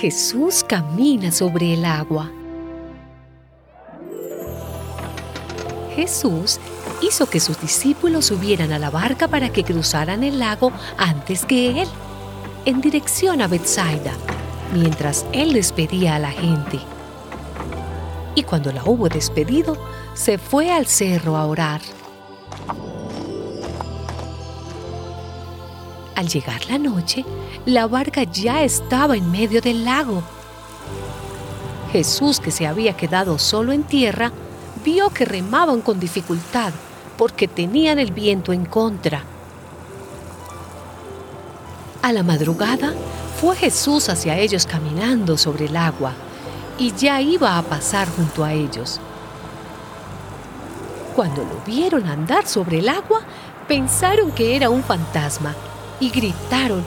Jesús camina sobre el agua. Jesús hizo que sus discípulos subieran a la barca para que cruzaran el lago antes que él, en dirección a Bethsaida, mientras él despedía a la gente. Y cuando la hubo despedido, se fue al cerro a orar. Al llegar la noche, la barca ya estaba en medio del lago. Jesús, que se había quedado solo en tierra, vio que remaban con dificultad porque tenían el viento en contra. A la madrugada fue Jesús hacia ellos caminando sobre el agua y ya iba a pasar junto a ellos. Cuando lo vieron andar sobre el agua, pensaron que era un fantasma y gritaron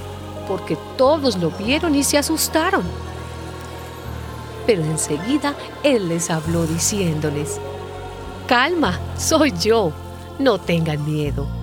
porque todos lo vieron y se asustaron. Pero enseguida Él les habló diciéndoles, Calma, soy yo, no tengan miedo.